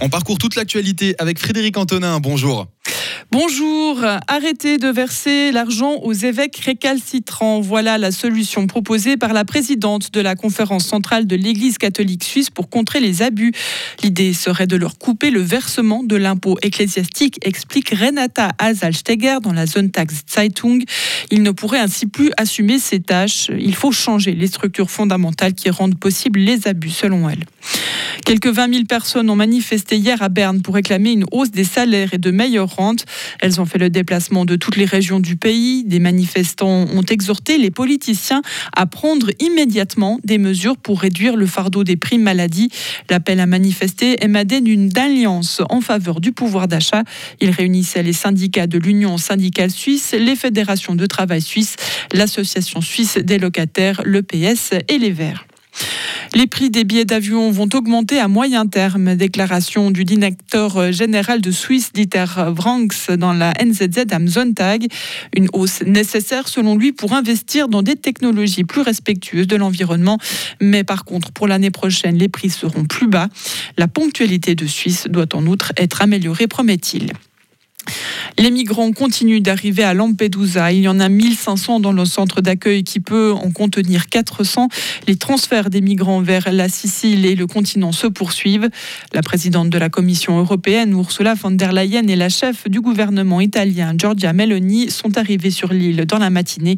On parcourt toute l'actualité avec Frédéric Antonin. Bonjour. Bonjour, arrêtez de verser l'argent aux évêques récalcitrants. Voilà la solution proposée par la présidente de la conférence centrale de l'Église catholique suisse pour contrer les abus. L'idée serait de leur couper le versement de l'impôt ecclésiastique, explique Renata Azalsteger dans la Zone Tax Zeitung. Ils ne pourraient ainsi plus assumer ces tâches. Il faut changer les structures fondamentales qui rendent possibles les abus, selon elle. Quelques 20 000 personnes ont manifesté hier à Berne pour réclamer une hausse des salaires et de meilleures rentes. Elles ont fait le déplacement de toutes les régions du pays. Des manifestants ont exhorté les politiciens à prendre immédiatement des mesures pour réduire le fardeau des primes maladie. L'appel à manifester émanait d'une alliance en faveur du pouvoir d'achat. Il réunissait les syndicats de l'Union syndicale suisse, les fédérations de travail suisse, l'Association suisse des locataires, le PS et les Verts. Les prix des billets d'avion vont augmenter à moyen terme. Déclaration du directeur général de Swiss, Dieter Vranks, dans la NZZ am Sonntag. Une hausse nécessaire, selon lui, pour investir dans des technologies plus respectueuses de l'environnement. Mais par contre, pour l'année prochaine, les prix seront plus bas. La ponctualité de Suisse doit en outre être améliorée, promet-il. Les migrants continuent d'arriver à Lampedusa. Il y en a 1500 dans le centre d'accueil qui peut en contenir 400. Les transferts des migrants vers la Sicile et le continent se poursuivent. La présidente de la Commission européenne, Ursula von der Leyen, et la chef du gouvernement italien, Giorgia Meloni, sont arrivés sur l'île dans la matinée.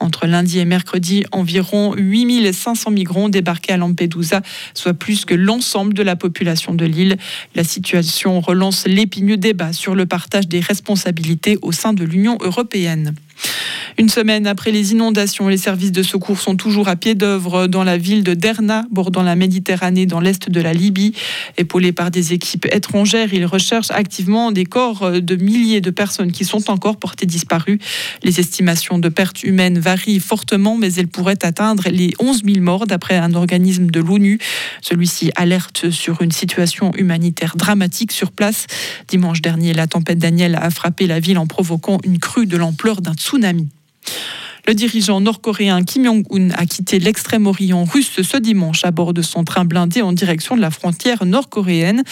Entre lundi et mercredi, environ 8500 migrants ont débarqué à Lampedusa, soit plus que l'ensemble de la population de l'île. La situation relance l'épineux débat sur le partage des responsabilités au sein de l'Union européenne. Une semaine après les inondations, les services de secours sont toujours à pied d'œuvre dans la ville de Derna, bordant la Méditerranée dans l'est de la Libye. Épaulés par des équipes étrangères, ils recherchent activement des corps de milliers de personnes qui sont encore portées disparues. Les estimations de pertes humaines varient fortement, mais elles pourraient atteindre les 11 000 morts d'après un organisme de l'ONU. Celui-ci alerte sur une situation humanitaire dramatique sur place. Dimanche dernier, la tempête Daniel a frappé la ville en provoquant une crue de l'ampleur d'un tsunami. Le dirigeant nord-coréen Kim Jong-un a quitté l'extrême-orient russe ce dimanche à bord de son train blindé en direction de la frontière nord-coréenne.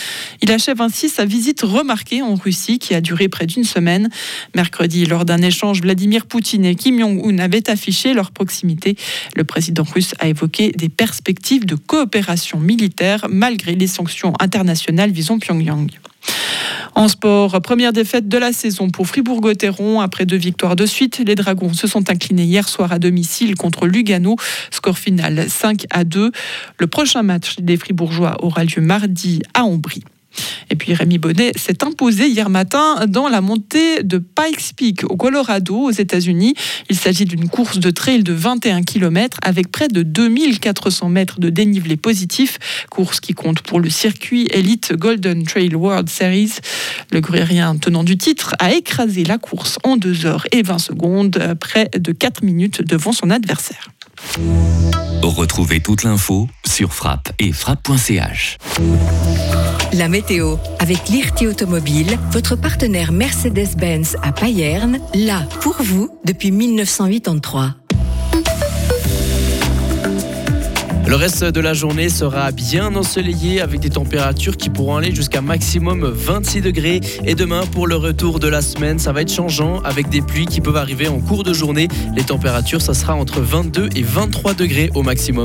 Il achève ainsi sa visite remarquée en Russie qui a duré près d'une semaine. Mercredi, lors d'un échange, Vladimir Poutine et Kim Jong-un avaient affiché leur proximité. Le président russe a évoqué des perspectives de coopération militaire malgré les sanctions internationales visant Pyongyang. En sport, première défaite de la saison pour Fribourg-Gotteron. Après deux victoires de suite, les Dragons se sont inclinés hier soir à domicile contre Lugano. Score final 5 à 2. Le prochain match des Fribourgeois aura lieu mardi à Ambry. Et puis Rémi Bonnet s'est imposé hier matin dans la montée de Pikes Peak au Colorado aux États-Unis. Il s'agit d'une course de trail de 21 km avec près de 2400 mètres de dénivelé positif. Course qui compte pour le circuit Elite Golden Trail World Series. Le grérien tenant du titre a écrasé la course en 2 heures et 20 secondes, près de 4 minutes devant son adversaire. Retrouvez toute l'info sur frappe et frappe.ch. La météo avec l'IRT Automobile, votre partenaire Mercedes-Benz à Payerne, là pour vous depuis 1983. Le reste de la journée sera bien ensoleillé avec des températures qui pourront aller jusqu'à maximum 26 degrés. Et demain, pour le retour de la semaine, ça va être changeant avec des pluies qui peuvent arriver en cours de journée. Les températures, ça sera entre 22 et 23 degrés au maximum.